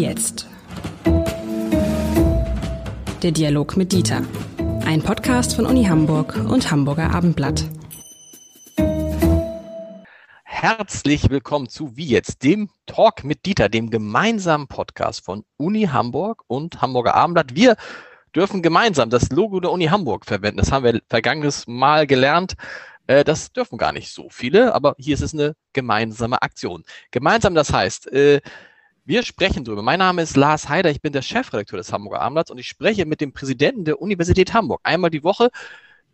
Jetzt? Der Dialog mit Dieter. Ein Podcast von Uni Hamburg und Hamburger Abendblatt. Herzlich willkommen zu Wie jetzt, dem Talk mit Dieter, dem gemeinsamen Podcast von Uni Hamburg und Hamburger Abendblatt. Wir dürfen gemeinsam das Logo der Uni Hamburg verwenden. Das haben wir vergangenes Mal gelernt. Äh, das dürfen gar nicht so viele, aber hier ist es eine gemeinsame Aktion. Gemeinsam, das heißt, äh, wir sprechen darüber. Mein Name ist Lars Heider, ich bin der Chefredakteur des Hamburger Abendblatts und ich spreche mit dem Präsidenten der Universität Hamburg einmal die Woche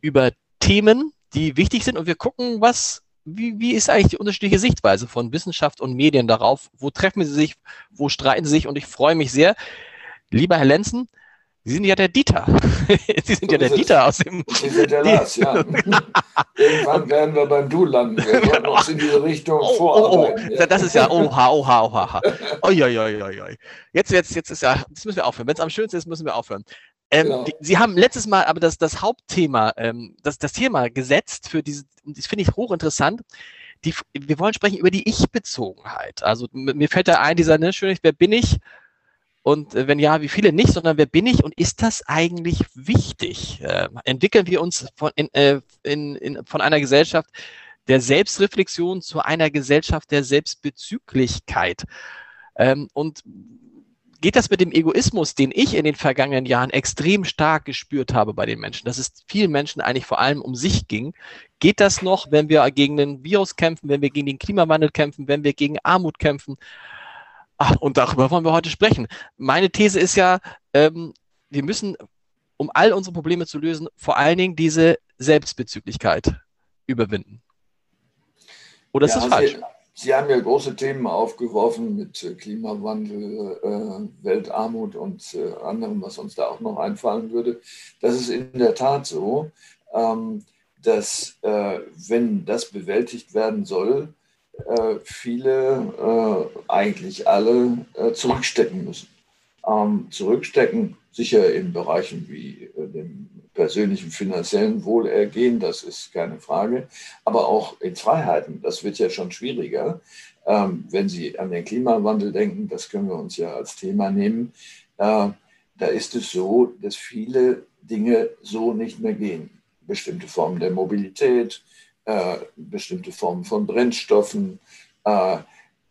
über Themen, die wichtig sind und wir gucken, was, wie, wie ist eigentlich die unterschiedliche Sichtweise von Wissenschaft und Medien darauf? Wo treffen sie sich? Wo streiten sie sich? Und ich freue mich sehr. Lieber Herr Lenzen, Sie sind ja der Dieter. Sie sind so ja der Dieter aus dem. Sie sind der Lars, ja. Irgendwann werden wir beim Du landen. Wir sollten uns in diese Richtung oh, vorarbeiten. Oh, oh. Ja. Das ist ja oha, oha, oha. Oi, oi, oi, oi. Jetzt, jetzt, jetzt ist ja, das müssen wir aufhören. Wenn es am schönsten ist, müssen wir aufhören. Ähm, genau. die, Sie haben letztes Mal aber das, das Hauptthema, ähm, das, das Thema gesetzt für diese, das finde ich hochinteressant. Die, wir wollen sprechen über die Ich-Bezogenheit. Also mir fällt da ein, dieser, ne, schön, wer bin ich? Und äh, wenn ja, wie viele nicht, sondern wer bin ich und ist das eigentlich wichtig? Äh, entwickeln wir uns von, in, äh, in, in, von einer Gesellschaft der Selbstreflexion zu einer Gesellschaft der Selbstbezüglichkeit? Ähm, und geht das mit dem Egoismus, den ich in den vergangenen Jahren extrem stark gespürt habe bei den Menschen, dass es vielen Menschen eigentlich vor allem um sich ging, geht das noch, wenn wir gegen den Virus kämpfen, wenn wir gegen den Klimawandel kämpfen, wenn wir gegen Armut kämpfen? Ach, und darüber wollen wir heute sprechen. Meine These ist ja, ähm, wir müssen, um all unsere Probleme zu lösen, vor allen Dingen diese Selbstbezüglichkeit überwinden. Oder ist ja, das falsch? Sie, Sie, haben ja große Themen aufgeworfen mit äh, Klimawandel, äh, Weltarmut und äh, anderem, was uns da auch noch einfallen würde. Das ist in der Tat so, ähm, dass äh, wenn das bewältigt werden soll, äh, viele, äh, eigentlich alle, äh, zurückstecken müssen. Ähm, zurückstecken sicher in Bereichen wie dem persönlichen finanziellen Wohlergehen, das ist keine Frage, aber auch in Freiheiten, das wird ja schon schwieriger. Ähm, wenn Sie an den Klimawandel denken, das können wir uns ja als Thema nehmen, da ist es so, dass viele Dinge so nicht mehr gehen. Bestimmte Formen der Mobilität, äh, bestimmte Formen von Brennstoffen, äh,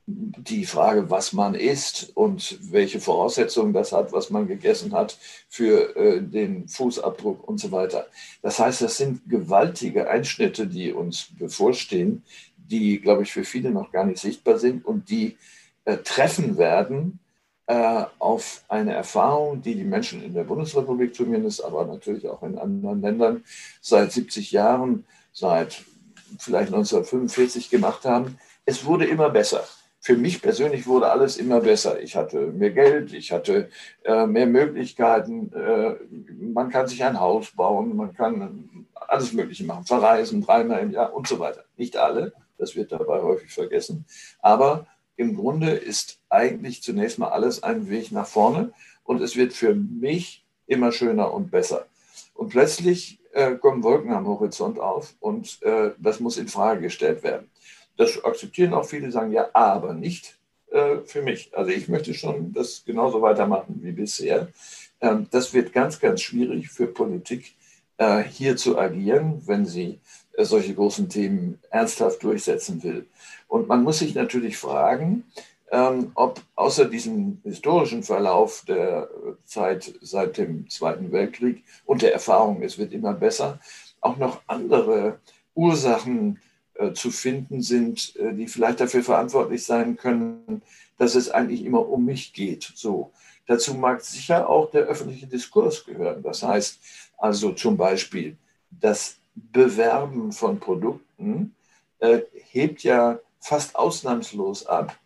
die Frage, was man isst und welche Voraussetzungen das hat, was man gegessen hat für äh, den Fußabdruck und so weiter. Das heißt, das sind gewaltige Einschnitte, die uns bevorstehen, die, glaube ich, für viele noch gar nicht sichtbar sind und die äh, treffen werden äh, auf eine Erfahrung, die die Menschen in der Bundesrepublik zumindest, aber natürlich auch in anderen Ländern seit 70 Jahren, seit vielleicht 1945 gemacht haben. Es wurde immer besser. Für mich persönlich wurde alles immer besser. Ich hatte mehr Geld, ich hatte äh, mehr Möglichkeiten. Äh, man kann sich ein Haus bauen, man kann alles Mögliche machen, verreisen dreimal im Jahr und so weiter. Nicht alle, das wird dabei häufig vergessen. Aber im Grunde ist eigentlich zunächst mal alles ein Weg nach vorne und es wird für mich immer schöner und besser. Und plötzlich äh, kommen Wolken am Horizont auf und äh, das muss in Frage gestellt werden. Das akzeptieren auch viele, sagen ja, aber nicht äh, für mich. Also ich möchte schon das genauso weitermachen wie bisher. Ähm, das wird ganz, ganz schwierig für Politik äh, hier zu agieren, wenn sie äh, solche großen Themen ernsthaft durchsetzen will. Und man muss sich natürlich fragen, ähm, ob außer diesem historischen Verlauf der Zeit seit dem Zweiten Weltkrieg und der Erfahrung, es wird immer besser, auch noch andere Ursachen äh, zu finden sind, äh, die vielleicht dafür verantwortlich sein können, dass es eigentlich immer um mich geht. So. Dazu mag sicher auch der öffentliche Diskurs gehören. Das heißt also zum Beispiel das Bewerben von Produkten äh, hebt ja fast ausnahmslos ab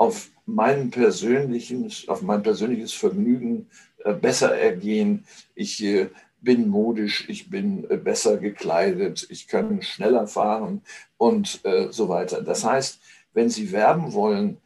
auf mein persönliches, auf mein persönliches Vergnügen äh, besser ergehen. Ich äh, bin modisch, ich bin äh, besser gekleidet, ich kann schneller fahren und so weiter. Das heißt, wenn Sie werben wollen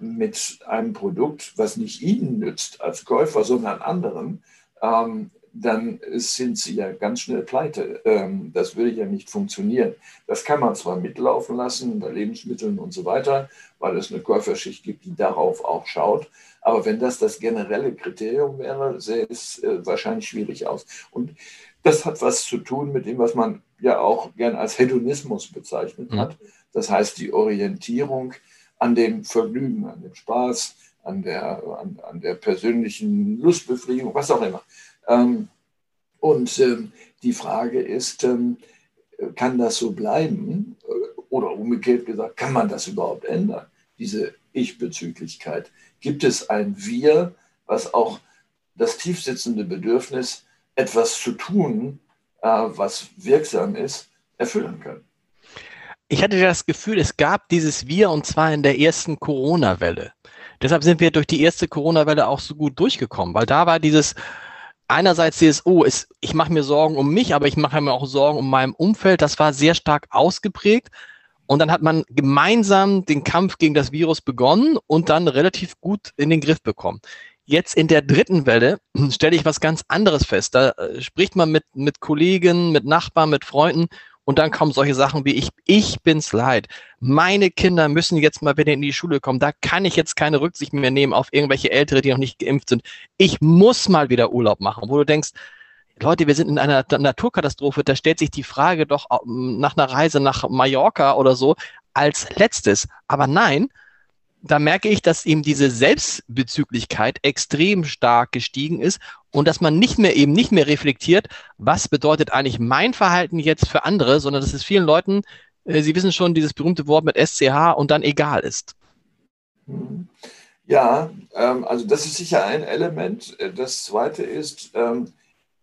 mit einem Produkt, was nicht Ihnen nützt als Käufer, sondern anderen, ähm, dann sind sie ja ganz schnell pleite. Ähm, das würde ja nicht funktionieren. Das kann man zwar mitlaufen lassen bei Lebensmitteln und so weiter, weil es eine Käuferschicht gibt, die darauf auch schaut. Aber wenn das das generelle Kriterium wäre, sähe es äh, wahrscheinlich schwierig aus. Und das hat was zu tun mit dem, was man ja auch gern als Hedonismus bezeichnet mhm. hat. Das heißt, die Orientierung an dem Vergnügen, an dem Spaß, an der, an, an der persönlichen Lustbefriedigung, was auch immer. Ähm, und ähm, die Frage ist, ähm, kann das so bleiben? Oder umgekehrt gesagt, kann man das überhaupt ändern, diese Ich-Bezüglichkeit? Gibt es ein Wir, was auch das tiefsitzende Bedürfnis, etwas zu tun, äh, was wirksam ist, erfüllen kann? Ich hatte das Gefühl, es gab dieses Wir und zwar in der ersten Corona-Welle. Deshalb sind wir durch die erste Corona-Welle auch so gut durchgekommen, weil da war dieses, einerseits dieses, oh, es, ich mache mir Sorgen um mich, aber ich mache mir auch Sorgen um mein Umfeld. Das war sehr stark ausgeprägt. Und dann hat man gemeinsam den Kampf gegen das Virus begonnen und dann relativ gut in den Griff bekommen. Jetzt in der dritten Welle stelle ich was ganz anderes fest. Da äh, spricht man mit, mit Kollegen, mit Nachbarn, mit Freunden und dann kommen solche Sachen wie ich, ich bin's leid. Meine Kinder müssen jetzt mal wieder in die Schule kommen. Da kann ich jetzt keine Rücksicht mehr nehmen auf irgendwelche Ältere, die noch nicht geimpft sind. Ich muss mal wieder Urlaub machen, wo du denkst, Leute, wir sind in einer Naturkatastrophe. Da stellt sich die Frage doch nach einer Reise nach Mallorca oder so als letztes. Aber nein, da merke ich, dass eben diese Selbstbezüglichkeit extrem stark gestiegen ist und dass man nicht mehr eben nicht mehr reflektiert, was bedeutet eigentlich mein Verhalten jetzt für andere, sondern dass es vielen Leuten, äh, Sie wissen schon, dieses berühmte Wort mit SCH und dann egal ist. Ja, ähm, also das ist sicher ein Element. Das zweite ist ähm,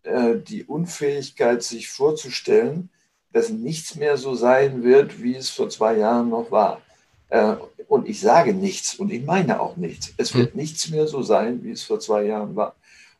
äh, die Unfähigkeit, sich vorzustellen, dass nichts mehr so sein wird, wie es vor zwei Jahren noch war. Äh, und ich sage nichts und ich meine auch nichts. Es wird hm. nichts mehr so sein, wie es vor zwei Jahren war.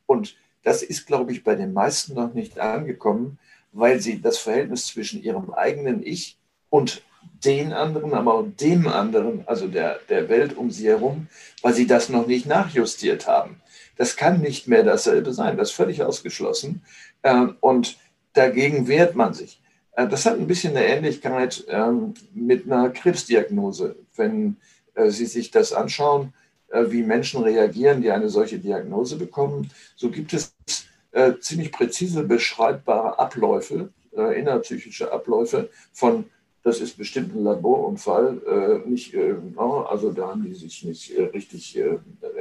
Und das ist, glaube ich, bei den meisten noch nicht angekommen, weil sie das Verhältnis zwischen ihrem eigenen Ich und den anderen, aber auch dem anderen, also der, der Welt um sie herum, weil sie das noch nicht nachjustiert haben. Das kann nicht mehr dasselbe sein, das ist völlig ausgeschlossen. Ähm, und dagegen wehrt man sich. Äh, das hat ein bisschen eine Ähnlichkeit ähm, mit einer Krebsdiagnose. Wenn äh, Sie sich das anschauen, wie Menschen reagieren, die eine solche Diagnose bekommen, so gibt es ziemlich präzise beschreibbare Abläufe, innerpsychische Abläufe von das ist bestimmt ein Laborunfall. nicht, also da haben die sich nicht richtig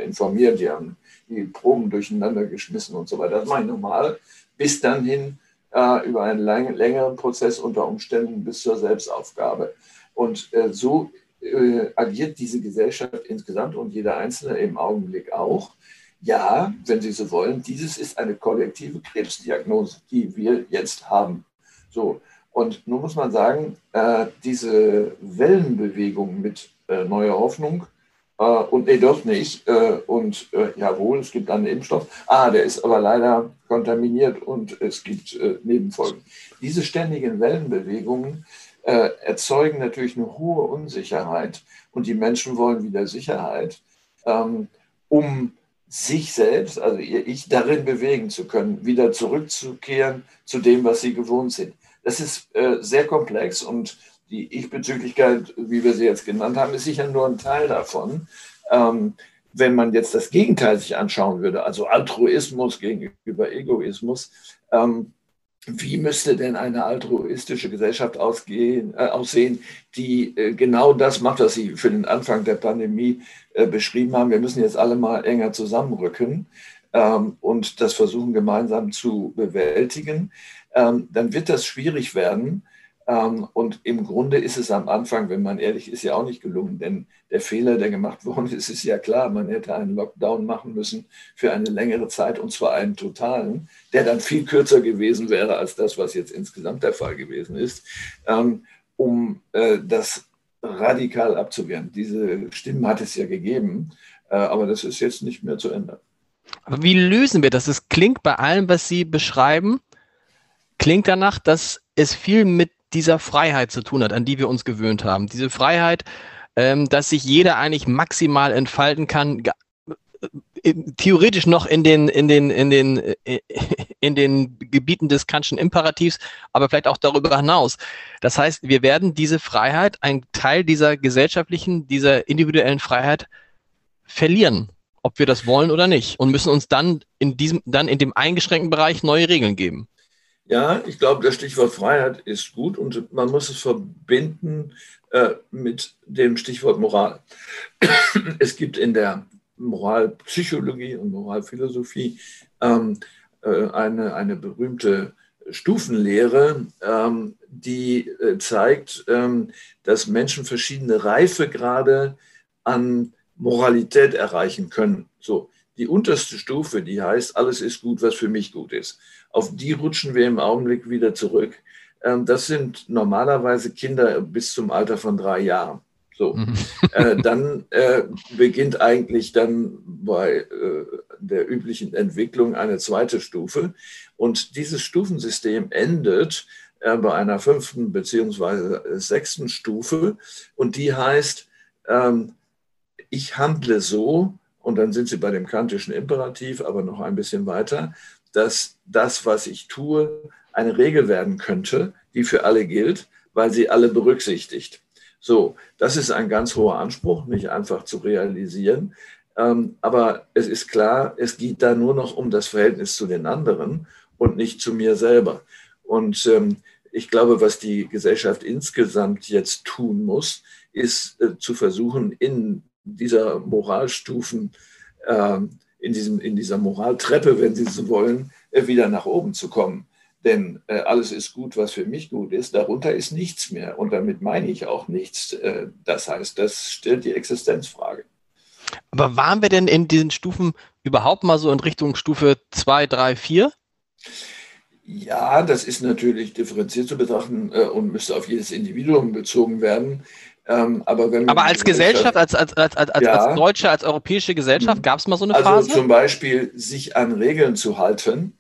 informiert, die haben die Proben durcheinander geschmissen und so weiter. Das mache ich normal. Bis dann hin äh, über einen lang, längeren Prozess unter Umständen bis zur Selbstaufgabe. Und äh, so äh, agiert diese Gesellschaft insgesamt und jeder Einzelne im Augenblick auch. Ja, wenn Sie so wollen, dieses ist eine kollektive Krebsdiagnose, die wir jetzt haben. So. Und nun muss man sagen, äh, diese Wellenbewegung mit äh, neuer Hoffnung äh, und nee, doch nicht. Äh, und äh, jawohl, es gibt einen Impfstoff. Ah, der ist aber leider kontaminiert und es gibt Nebenfolgen. Diese ständigen Wellenbewegungen äh, erzeugen natürlich eine hohe Unsicherheit und die Menschen wollen wieder Sicherheit, ähm, um sich selbst, also ihr Ich, darin bewegen zu können, wieder zurückzukehren zu dem, was sie gewohnt sind. Das ist äh, sehr komplex und die Ich-Bezüglichkeit, wie wir sie jetzt genannt haben, ist sicher nur ein Teil davon. Ähm, wenn man jetzt das Gegenteil sich anschauen würde, also Altruismus gegenüber Egoismus, ähm, wie müsste denn eine altruistische Gesellschaft ausgehen, äh, aussehen, die äh, genau das macht, was Sie für den Anfang der Pandemie äh, beschrieben haben? Wir müssen jetzt alle mal enger zusammenrücken ähm, und das versuchen gemeinsam zu bewältigen. Ähm, dann wird das schwierig werden und im Grunde ist es am Anfang, wenn man ehrlich ist, ja auch nicht gelungen, denn der Fehler, der gemacht worden ist, ist ja klar, man hätte einen Lockdown machen müssen für eine längere Zeit und zwar einen totalen, der dann viel kürzer gewesen wäre als das, was jetzt insgesamt der Fall gewesen ist, ähm, um äh, das radikal abzuwehren. Diese Stimmen hat es ja gegeben, äh, aber das ist jetzt nicht mehr zu ändern. Aber wie lösen wir das? Es klingt bei allem, was Sie beschreiben, klingt danach, dass es viel mit dieser Freiheit zu tun hat, an die wir uns gewöhnt haben. Diese Freiheit, ähm, dass sich jeder eigentlich maximal entfalten kann, theoretisch noch in den, in den, in den, äh, in den Gebieten des Kantschen Imperativs, aber vielleicht auch darüber hinaus. Das heißt, wir werden diese Freiheit, ein Teil dieser gesellschaftlichen, dieser individuellen Freiheit verlieren, ob wir das wollen oder nicht, und müssen uns dann in diesem, dann in dem eingeschränkten Bereich neue Regeln geben. Ja, ich glaube, das Stichwort Freiheit ist gut und man muss es verbinden äh, mit dem Stichwort Moral. es gibt in der Moralpsychologie und Moralphilosophie ähm, äh, eine, eine berühmte Stufenlehre, ähm, die äh, zeigt, ähm, dass Menschen verschiedene Reifegrade an Moralität erreichen können. So, die unterste Stufe, die heißt, alles ist gut, was für mich gut ist. Auf die rutschen wir im Augenblick wieder zurück. Ähm, das sind normalerweise Kinder bis zum Alter von drei Jahren. So, mhm. äh, dann äh, beginnt eigentlich dann bei äh, der üblichen Entwicklung eine zweite Stufe. Und dieses Stufensystem endet äh, bei einer fünften beziehungsweise sechsten Stufe. Und die heißt, ähm, ich handle so, und dann sind sie bei dem kantischen Imperativ, aber noch ein bisschen weiter, dass das, was ich tue, eine Regel werden könnte, die für alle gilt, weil sie alle berücksichtigt. So, das ist ein ganz hoher Anspruch, nicht einfach zu realisieren. Ähm, aber es ist klar, es geht da nur noch um das Verhältnis zu den anderen und nicht zu mir selber. Und ähm, ich glaube, was die Gesellschaft insgesamt jetzt tun muss, ist äh, zu versuchen, in dieser Moralstufen, äh, in, diesem, in dieser Moraltreppe, wenn Sie so wollen, äh, wieder nach oben zu kommen. Denn äh, alles ist gut, was für mich gut ist. Darunter ist nichts mehr. Und damit meine ich auch nichts. Äh, das heißt, das stellt die Existenzfrage. Aber waren wir denn in diesen Stufen überhaupt mal so in Richtung Stufe 2, 3, 4? Ja, das ist natürlich differenziert zu betrachten äh, und müsste auf jedes Individuum bezogen werden. Ähm, aber, aber als Gesellschaft, als, als, als, als, ja, als deutsche, als europäische Gesellschaft, hm. gab es mal so eine also Phase? Also zum Beispiel sich an Regeln zu halten,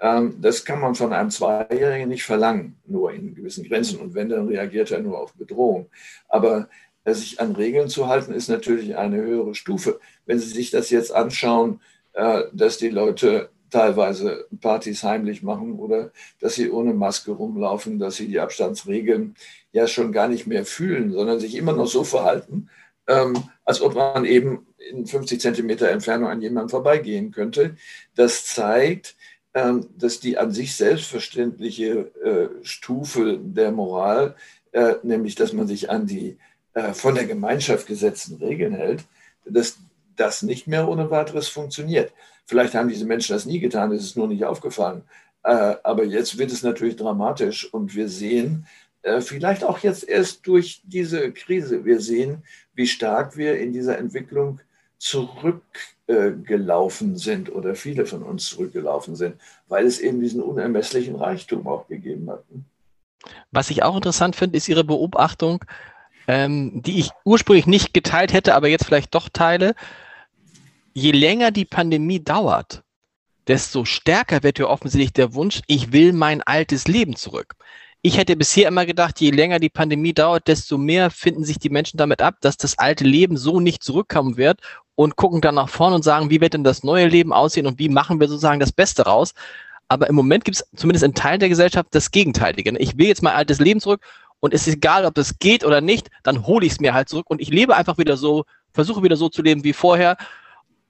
ähm, das kann man von einem Zweijährigen nicht verlangen, nur in gewissen Grenzen. Und wenn, dann reagiert er nur auf Bedrohung. Aber äh, sich an Regeln zu halten, ist natürlich eine höhere Stufe. Wenn Sie sich das jetzt anschauen, äh, dass die Leute teilweise Partys heimlich machen oder dass sie ohne Maske rumlaufen, dass sie die Abstandsregeln ja schon gar nicht mehr fühlen, sondern sich immer noch so verhalten, ähm, als ob man eben in 50 Zentimeter Entfernung an jemandem vorbeigehen könnte. Das zeigt, ähm, dass die an sich selbstverständliche äh, Stufe der Moral, äh, nämlich dass man sich an die äh, von der Gemeinschaft gesetzten Regeln hält, dass das nicht mehr ohne weiteres funktioniert. Vielleicht haben diese Menschen das nie getan, es ist nur nicht aufgefallen. Aber jetzt wird es natürlich dramatisch und wir sehen, vielleicht auch jetzt erst durch diese Krise, wir sehen, wie stark wir in dieser Entwicklung zurückgelaufen sind oder viele von uns zurückgelaufen sind, weil es eben diesen unermesslichen Reichtum auch gegeben hat. Was ich auch interessant finde, ist Ihre Beobachtung, ähm, die ich ursprünglich nicht geteilt hätte, aber jetzt vielleicht doch teile. Je länger die Pandemie dauert, desto stärker wird ja offensichtlich der Wunsch, ich will mein altes Leben zurück. Ich hätte bisher immer gedacht, je länger die Pandemie dauert, desto mehr finden sich die Menschen damit ab, dass das alte Leben so nicht zurückkommen wird und gucken dann nach vorne und sagen, wie wird denn das neue Leben aussehen und wie machen wir sozusagen das Beste raus. Aber im Moment gibt es zumindest in Teilen der Gesellschaft das Gegenteilige. Ich will jetzt mein altes Leben zurück und es ist egal, ob das geht oder nicht, dann hole ich es mir halt zurück und ich lebe einfach wieder so, versuche wieder so zu leben wie vorher,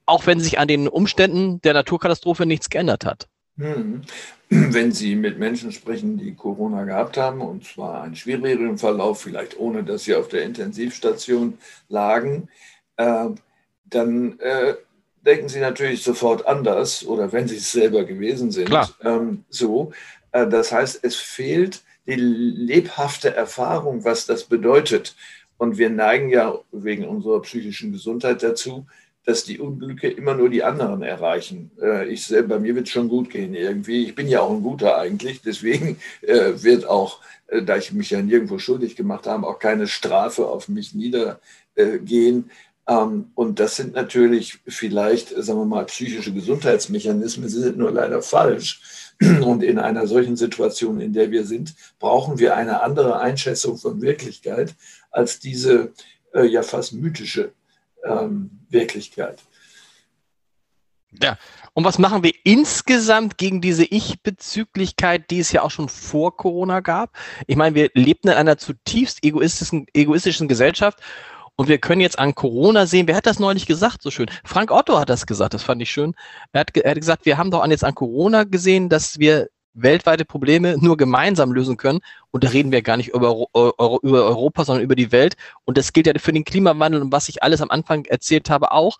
auch wenn sich an den Umständen der Naturkatastrophe nichts geändert hat. Hm. Wenn Sie mit Menschen sprechen, die Corona gehabt haben, und zwar einen schwierigeren Verlauf, vielleicht ohne dass sie auf der Intensivstation lagen, äh, dann äh, denken Sie natürlich sofort anders oder wenn Sie es selber gewesen sind. Ähm, so, äh, das heißt, es fehlt die lebhafte Erfahrung, was das bedeutet. Und wir neigen ja wegen unserer psychischen Gesundheit dazu, dass die Unglücke immer nur die anderen erreichen. Äh, ich bei mir wird es schon gut gehen irgendwie. Ich bin ja auch ein Guter eigentlich. Deswegen äh, wird auch, äh, da ich mich ja nirgendwo schuldig gemacht habe, auch keine Strafe auf mich niedergehen. Ähm, und das sind natürlich vielleicht, sagen wir mal, psychische Gesundheitsmechanismen. Sie sind nur leider falsch. Und in einer solchen Situation, in der wir sind, brauchen wir eine andere Einschätzung von Wirklichkeit als diese ja fast mythische ähm, Wirklichkeit. Ja. Und was machen wir insgesamt gegen diese Ich-Bezüglichkeit, die es ja auch schon vor Corona gab? Ich meine, wir lebten in einer zutiefst egoistischen, egoistischen Gesellschaft und wir können jetzt an Corona sehen, wer hat das neulich gesagt, so schön? Frank Otto hat das gesagt, das fand ich schön. Er hat, er hat gesagt, wir haben doch jetzt an Corona gesehen, dass wir weltweite Probleme nur gemeinsam lösen können. Und da reden wir gar nicht über, Euro, über Europa, sondern über die Welt. Und das gilt ja für den Klimawandel und was ich alles am Anfang erzählt habe auch.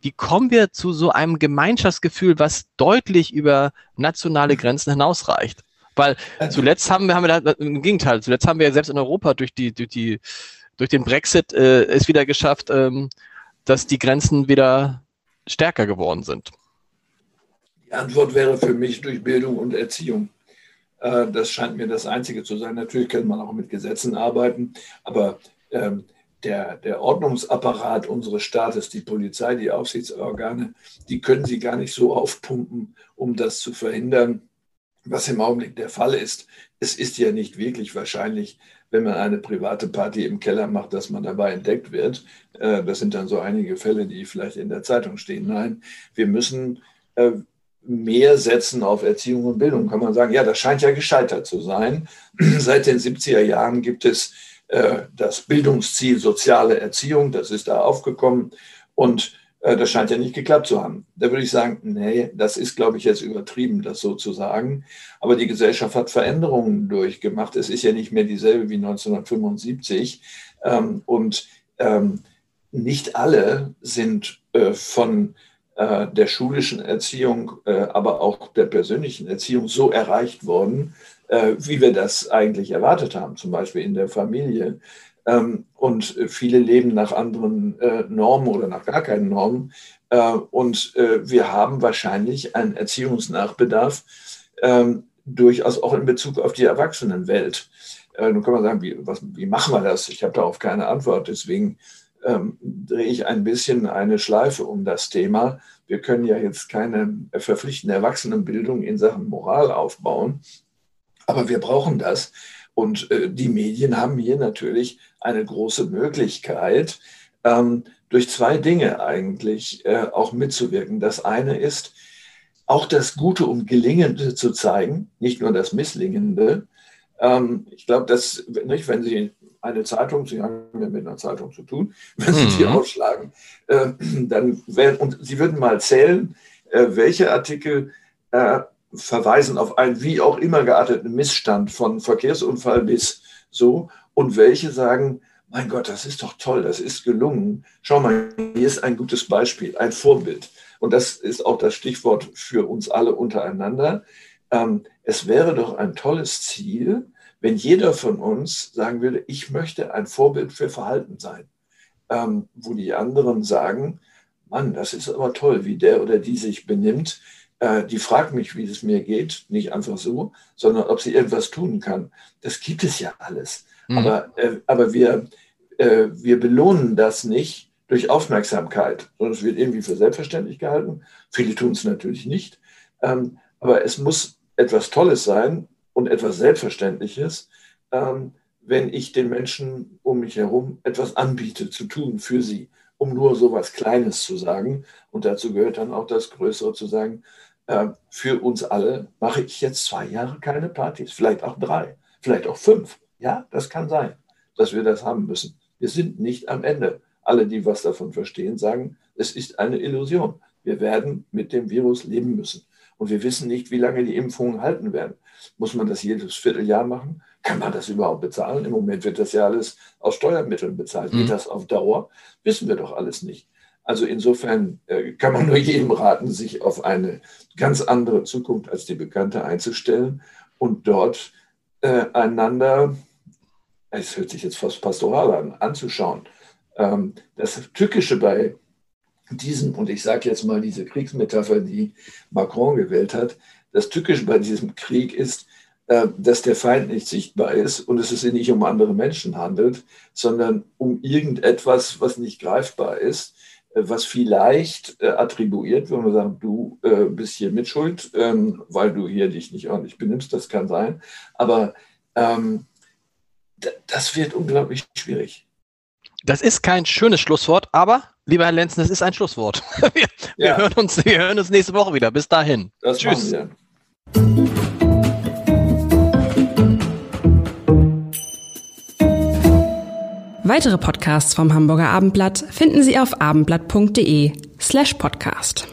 Wie kommen wir zu so einem Gemeinschaftsgefühl, was deutlich über nationale Grenzen hinausreicht? Weil zuletzt haben wir, haben wir da, im Gegenteil, zuletzt haben wir selbst in Europa durch die, durch die, durch den Brexit äh, es wieder geschafft, ähm, dass die Grenzen wieder stärker geworden sind. Die Antwort wäre für mich durch Bildung und Erziehung. Äh, das scheint mir das Einzige zu sein. Natürlich kann man auch mit Gesetzen arbeiten, aber ähm, der, der Ordnungsapparat unseres Staates, die Polizei, die Aufsichtsorgane, die können sie gar nicht so aufpumpen, um das zu verhindern, was im Augenblick der Fall ist. Es ist ja nicht wirklich wahrscheinlich, wenn man eine private Party im Keller macht, dass man dabei entdeckt wird. Äh, das sind dann so einige Fälle, die vielleicht in der Zeitung stehen. Nein, wir müssen äh, mehr setzen auf Erziehung und Bildung. Kann man sagen, ja, das scheint ja gescheitert zu sein. Seit den 70er Jahren gibt es äh, das Bildungsziel soziale Erziehung, das ist da aufgekommen und äh, das scheint ja nicht geklappt zu haben. Da würde ich sagen, nee, das ist, glaube ich, jetzt übertrieben, das so zu sagen. Aber die Gesellschaft hat Veränderungen durchgemacht. Es ist ja nicht mehr dieselbe wie 1975. Ähm, und ähm, nicht alle sind äh, von der schulischen Erziehung, aber auch der persönlichen Erziehung so erreicht worden, äh, wie wir das eigentlich erwartet haben, zum Beispiel in der Familie. Ähm, und viele leben nach anderen äh, Normen oder nach gar keinen Normen. Äh, und wir haben wahrscheinlich einen Erziehungsnachbedarf, ähm, durchaus auch in Bezug auf die Erwachsenenwelt. Nun kann man sagen, wie, was, wie machen wir das? Ich habe darauf keine Antwort. Deswegen ähm, drehe ich ein bisschen eine Schleife um das Thema. Wir können ja jetzt keine verpflichtende Erwachsenenbildung in Sachen Moral aufbauen. Aber wir brauchen das. Und äh, die Medien haben hier natürlich eine große Möglichkeit, ähm, durch zwei Dinge eigentlich äh, auch mitzuwirken. Das eine ist, auch das Gute und Gelingende zu zeigen, nicht nur das Misslingende. Ähm, ich glaube, dass, wenn Sie eine Zeitung, Sie haben ja mit einer Zeitung zu tun, wenn Sie die mhm. aufschlagen, äh, dann werden, und Sie würden mal zählen, äh, welche Artikel äh, verweisen auf einen wie auch immer gearteten Missstand von Verkehrsunfall bis so und welche sagen, mein Gott, das ist doch toll, das ist gelungen. Schau mal, hier ist ein gutes Beispiel, ein Vorbild. Und das ist auch das Stichwort für uns alle untereinander. Ähm, es wäre doch ein tolles Ziel, wenn jeder von uns sagen würde, ich möchte ein Vorbild für Verhalten sein, ähm, wo die anderen sagen, Mann, das ist aber toll, wie der oder die sich benimmt äh, die fragt mich, wie es mir geht, nicht einfach so, sondern ob sie irgendwas tun kann. Das gibt es ja alles. Mhm. Aber, äh, aber wir, äh, wir belohnen das nicht durch Aufmerksamkeit, sondern es wird irgendwie für selbstverständlich gehalten. Viele tun es natürlich nicht. Ähm, aber es muss etwas Tolles sein und etwas Selbstverständliches, ähm, wenn ich den Menschen um mich herum etwas anbiete zu tun für sie, um nur so etwas Kleines zu sagen. Und dazu gehört dann auch das Größere zu sagen, äh, für uns alle mache ich jetzt zwei Jahre keine Partys, vielleicht auch drei, vielleicht auch fünf. Ja, das kann sein, dass wir das haben müssen. Wir sind nicht am Ende. Alle, die was davon verstehen, sagen, es ist eine Illusion. Wir werden mit dem Virus leben müssen. Und wir wissen nicht, wie lange die Impfungen halten werden. Muss man das jedes Vierteljahr machen? Kann man das überhaupt bezahlen? Im Moment wird das ja alles aus Steuermitteln bezahlt. Mhm. Geht das auf Dauer? Wissen wir doch alles nicht. Also insofern äh, kann man nur jedem raten, sich auf eine ganz andere Zukunft als die bekannte einzustellen und dort äh, einander, es hört sich jetzt fast pastoral an, anzuschauen. Ähm, das Tückische bei diesem, und ich sage jetzt mal diese Kriegsmetapher, die Macron gewählt hat, das Tückische bei diesem Krieg ist, äh, dass der Feind nicht sichtbar ist und es sich nicht um andere Menschen handelt, sondern um irgendetwas, was nicht greifbar ist was vielleicht äh, attribuiert, wenn man sagt, du äh, bist hier mitschuld, ähm, weil du hier dich nicht ordentlich benimmst, das kann sein. Aber ähm, das wird unglaublich schwierig. Das ist kein schönes Schlusswort, aber Lieber Herr Lenzen, das ist ein Schlusswort. Wir, ja. wir, hören, uns, wir hören uns nächste Woche wieder. Bis dahin. Das Tschüss. Weitere Podcasts vom Hamburger Abendblatt finden Sie auf abendblatt.de slash podcast.